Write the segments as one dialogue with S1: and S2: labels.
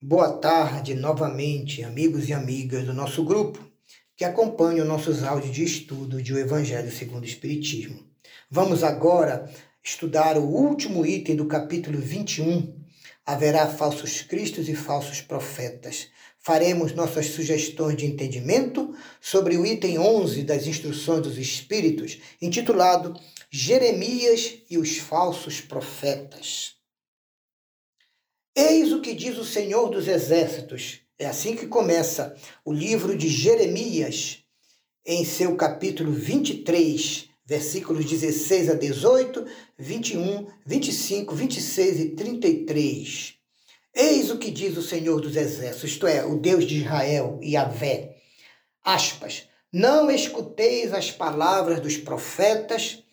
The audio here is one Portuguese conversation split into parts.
S1: Boa tarde novamente, amigos e amigas do nosso grupo que acompanham nossos áudios de estudo de O Evangelho segundo o Espiritismo. Vamos agora estudar o último item do capítulo 21. Haverá falsos cristos e falsos profetas. Faremos nossas sugestões de entendimento sobre o item 11 das Instruções dos Espíritos, intitulado Jeremias e os falsos profetas. Eis o que diz o Senhor dos Exércitos. É assim que começa o livro de Jeremias, em seu capítulo 23, versículos 16 a 18, 21, 25, 26 e 33. Eis o que diz o Senhor dos Exércitos, isto é, o Deus de Israel, Yahvé. Aspas. Não escuteis as palavras dos profetas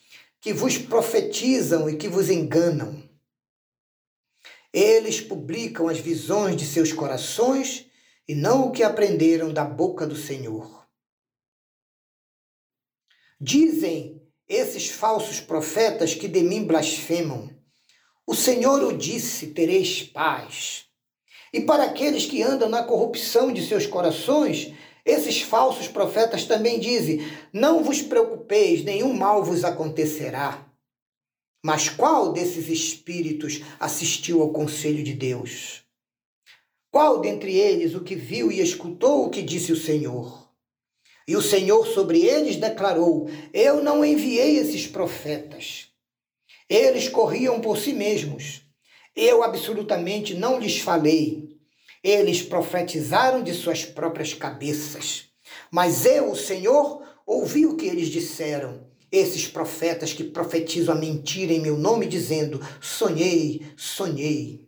S1: que vos profetizam e que vos enganam eles publicam as visões de seus corações e não o que aprenderam da boca do Senhor. Dizem esses falsos profetas que de mim blasfemam: O Senhor o disse, tereis paz. E para aqueles que andam na corrupção de seus corações, esses falsos profetas também dizem: Não vos preocupeis, nenhum mal vos acontecerá. Mas qual desses espíritos assistiu ao conselho de Deus? Qual dentre eles o que viu e escutou o que disse o Senhor? E o Senhor sobre eles declarou: Eu não enviei esses profetas. Eles corriam por si mesmos. Eu absolutamente não lhes falei. Eles profetizaram de suas próprias cabeças. Mas eu, o Senhor, ouvi o que eles disseram esses profetas que profetizam a mentira em meu nome, dizendo: sonhei, sonhei.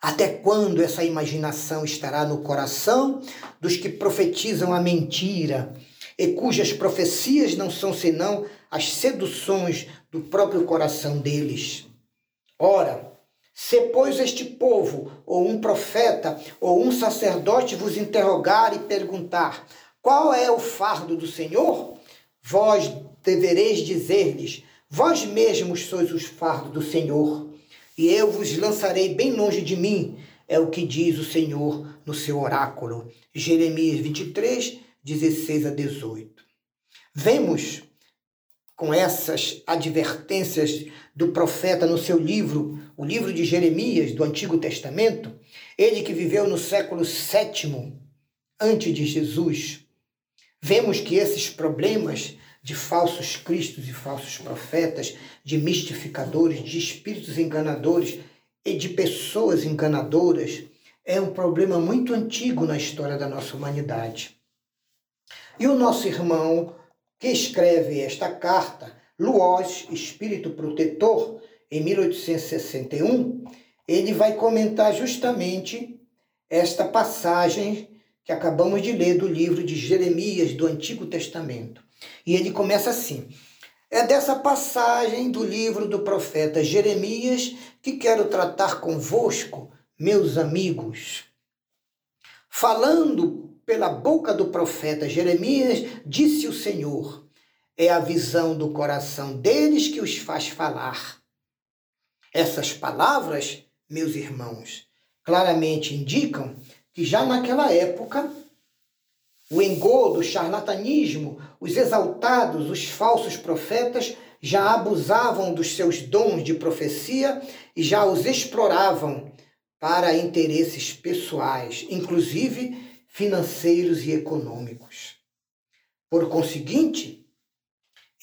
S1: Até quando essa imaginação estará no coração dos que profetizam a mentira e cujas profecias não são senão as seduções do próprio coração deles? Ora, se, pois, este povo, ou um profeta, ou um sacerdote vos interrogar e perguntar qual é o fardo do Senhor, vós devereis dizer-lhes: Vós mesmos sois os fardos do Senhor, e eu vos lançarei bem longe de mim, é o que diz o Senhor no seu oráculo. Jeremias 23, 16 a 18. Vemos com essas advertências do profeta no seu livro, o livro de Jeremias do Antigo Testamento, ele que viveu no século VII antes de Jesus, vemos que esses problemas de falsos cristos e falsos profetas, de mistificadores, de espíritos enganadores e de pessoas enganadoras é um problema muito antigo na história da nossa humanidade. E o nosso irmão que escreve esta carta, Luoz, espírito protetor, em 1861, ele vai comentar justamente esta passagem que acabamos de ler do livro de Jeremias do Antigo Testamento. E ele começa assim: É dessa passagem do livro do profeta Jeremias que quero tratar convosco, meus amigos. Falando pela boca do profeta Jeremias, disse o Senhor: É a visão do coração deles que os faz falar. Essas palavras, meus irmãos, claramente indicam que já naquela época o engodo, o charlatanismo, os exaltados, os falsos profetas já abusavam dos seus dons de profecia e já os exploravam para interesses pessoais, inclusive financeiros e econômicos. Por conseguinte,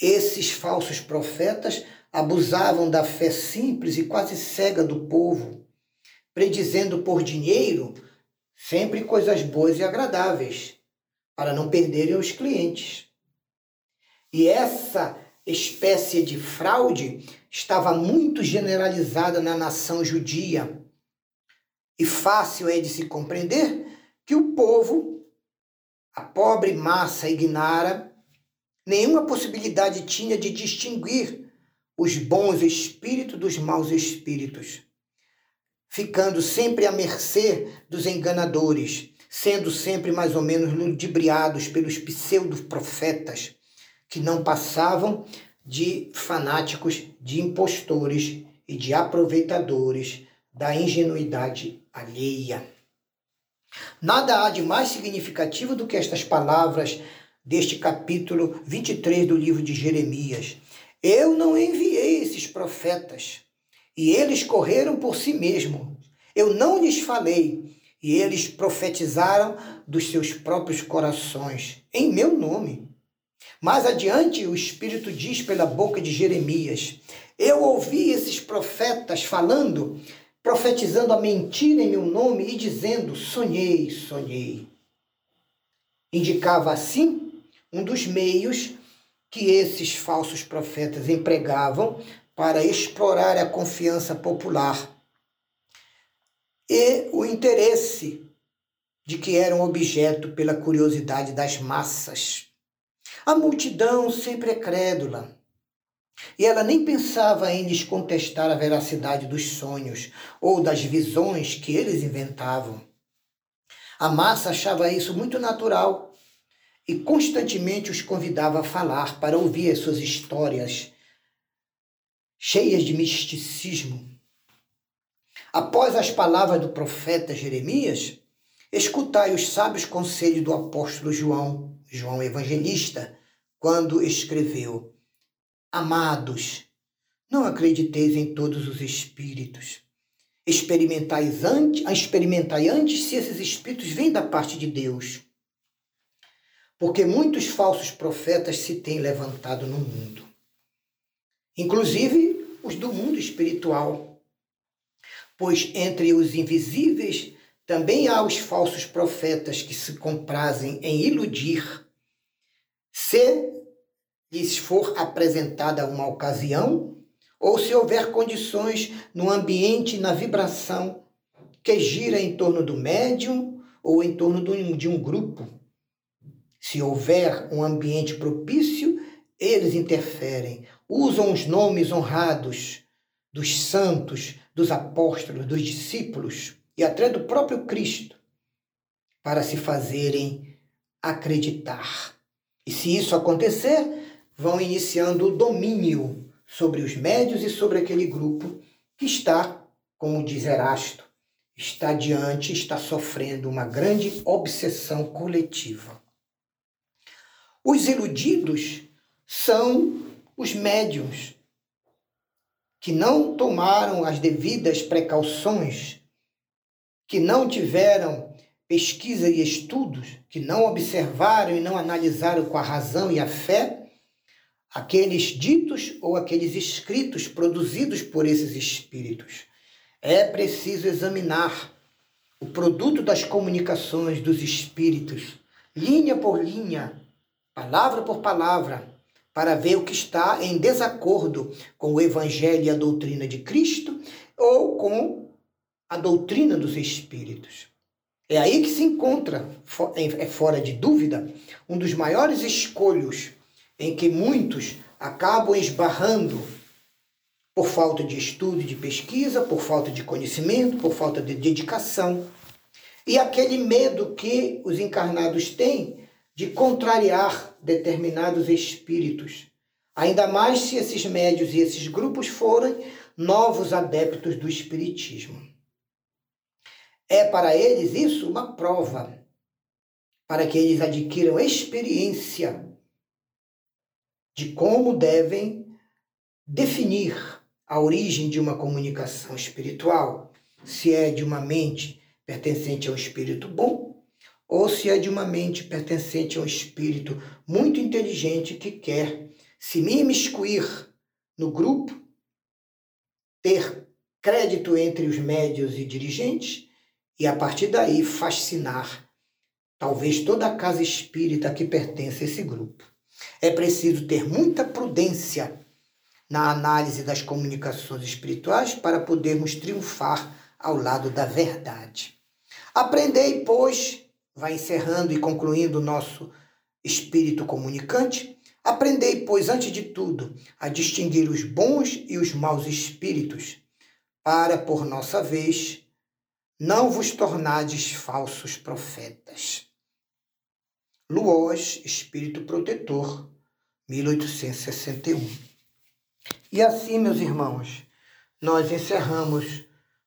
S1: esses falsos profetas abusavam da fé simples e quase cega do povo, predizendo por dinheiro sempre coisas boas e agradáveis para não perderem os clientes. E essa espécie de fraude estava muito generalizada na nação judia. E fácil é de se compreender que o povo, a pobre massa ignara, nenhuma possibilidade tinha de distinguir os bons espíritos dos maus espíritos, ficando sempre à mercê dos enganadores sendo sempre mais ou menos ludibriados pelos pseudo-profetas, que não passavam de fanáticos, de impostores e de aproveitadores da ingenuidade alheia. Nada há de mais significativo do que estas palavras deste capítulo 23 do livro de Jeremias. Eu não enviei esses profetas, e eles correram por si mesmos. Eu não lhes falei, e eles profetizaram dos seus próprios corações, em meu nome. Mais adiante, o Espírito diz pela boca de Jeremias: Eu ouvi esses profetas falando, profetizando a mentira em meu nome e dizendo: Sonhei, sonhei. Indicava assim um dos meios que esses falsos profetas empregavam para explorar a confiança popular e o interesse de que eram objeto pela curiosidade das massas. A multidão sempre é crédula. E ela nem pensava em lhes contestar a veracidade dos sonhos ou das visões que eles inventavam. A massa achava isso muito natural e constantemente os convidava a falar para ouvir as suas histórias cheias de misticismo. Após as palavras do profeta Jeremias, escutai os sábios conselhos do apóstolo João, João Evangelista, quando escreveu: Amados, não acrediteis em todos os espíritos. Experimentai antes, experimentai antes se esses espíritos vêm da parte de Deus porque muitos falsos profetas se têm levantado no mundo, inclusive os do mundo espiritual. Pois entre os invisíveis também há os falsos profetas que se comprazem em iludir. Se lhes for apresentada uma ocasião, ou se houver condições no ambiente, na vibração que gira em torno do médium ou em torno de um grupo se houver um ambiente propício, eles interferem, usam os nomes honrados dos santos, dos apóstolos, dos discípulos e até do próprio Cristo para se fazerem acreditar. E se isso acontecer, vão iniciando o domínio sobre os médios e sobre aquele grupo que está, como diz Erasto, está diante, está sofrendo uma grande obsessão coletiva. Os iludidos são os médiums que não tomaram as devidas precauções, que não tiveram pesquisa e estudos, que não observaram e não analisaram com a razão e a fé aqueles ditos ou aqueles escritos produzidos por esses espíritos. É preciso examinar o produto das comunicações dos espíritos, linha por linha, palavra por palavra, para ver o que está em desacordo com o Evangelho e a doutrina de Cristo ou com a doutrina dos Espíritos. É aí que se encontra, é fora de dúvida, um dos maiores escolhos em que muitos acabam esbarrando por falta de estudo de pesquisa, por falta de conhecimento, por falta de dedicação. E aquele medo que os encarnados têm de contrariar determinados espíritos, ainda mais se esses médios e esses grupos forem novos adeptos do espiritismo. É para eles isso uma prova, para que eles adquiram experiência de como devem definir a origem de uma comunicação espiritual, se é de uma mente pertencente ao espírito bom ou se é de uma mente pertencente a um espírito muito inteligente que quer se me imiscuir no grupo, ter crédito entre os médios e dirigentes e a partir daí fascinar talvez toda a casa espírita que pertence a esse grupo. É preciso ter muita prudência na análise das comunicações espirituais para podermos triunfar ao lado da verdade. Aprendei, pois, vai encerrando e concluindo o nosso espírito comunicante, aprendei, pois, antes de tudo, a distinguir os bons e os maus espíritos, para, por nossa vez, não vos tornades falsos profetas. Luoz, Espírito Protetor, 1861. E assim, meus irmãos, nós encerramos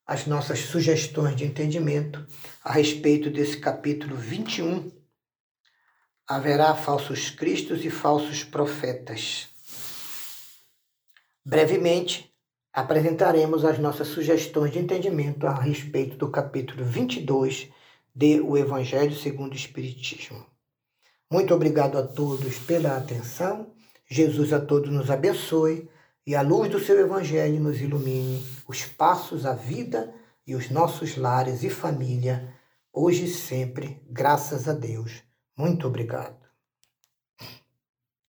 S1: as nossas sugestões de entendimento a respeito desse capítulo 21. Haverá falsos cristos e falsos profetas. Brevemente, apresentaremos as nossas sugestões de entendimento a respeito do capítulo 22 de O Evangelho segundo o Espiritismo. Muito obrigado a todos pela atenção. Jesus a todos nos abençoe e a luz do seu Evangelho nos ilumine os passos, a vida e os nossos lares e família, hoje e sempre, graças a Deus. Muito obrigado.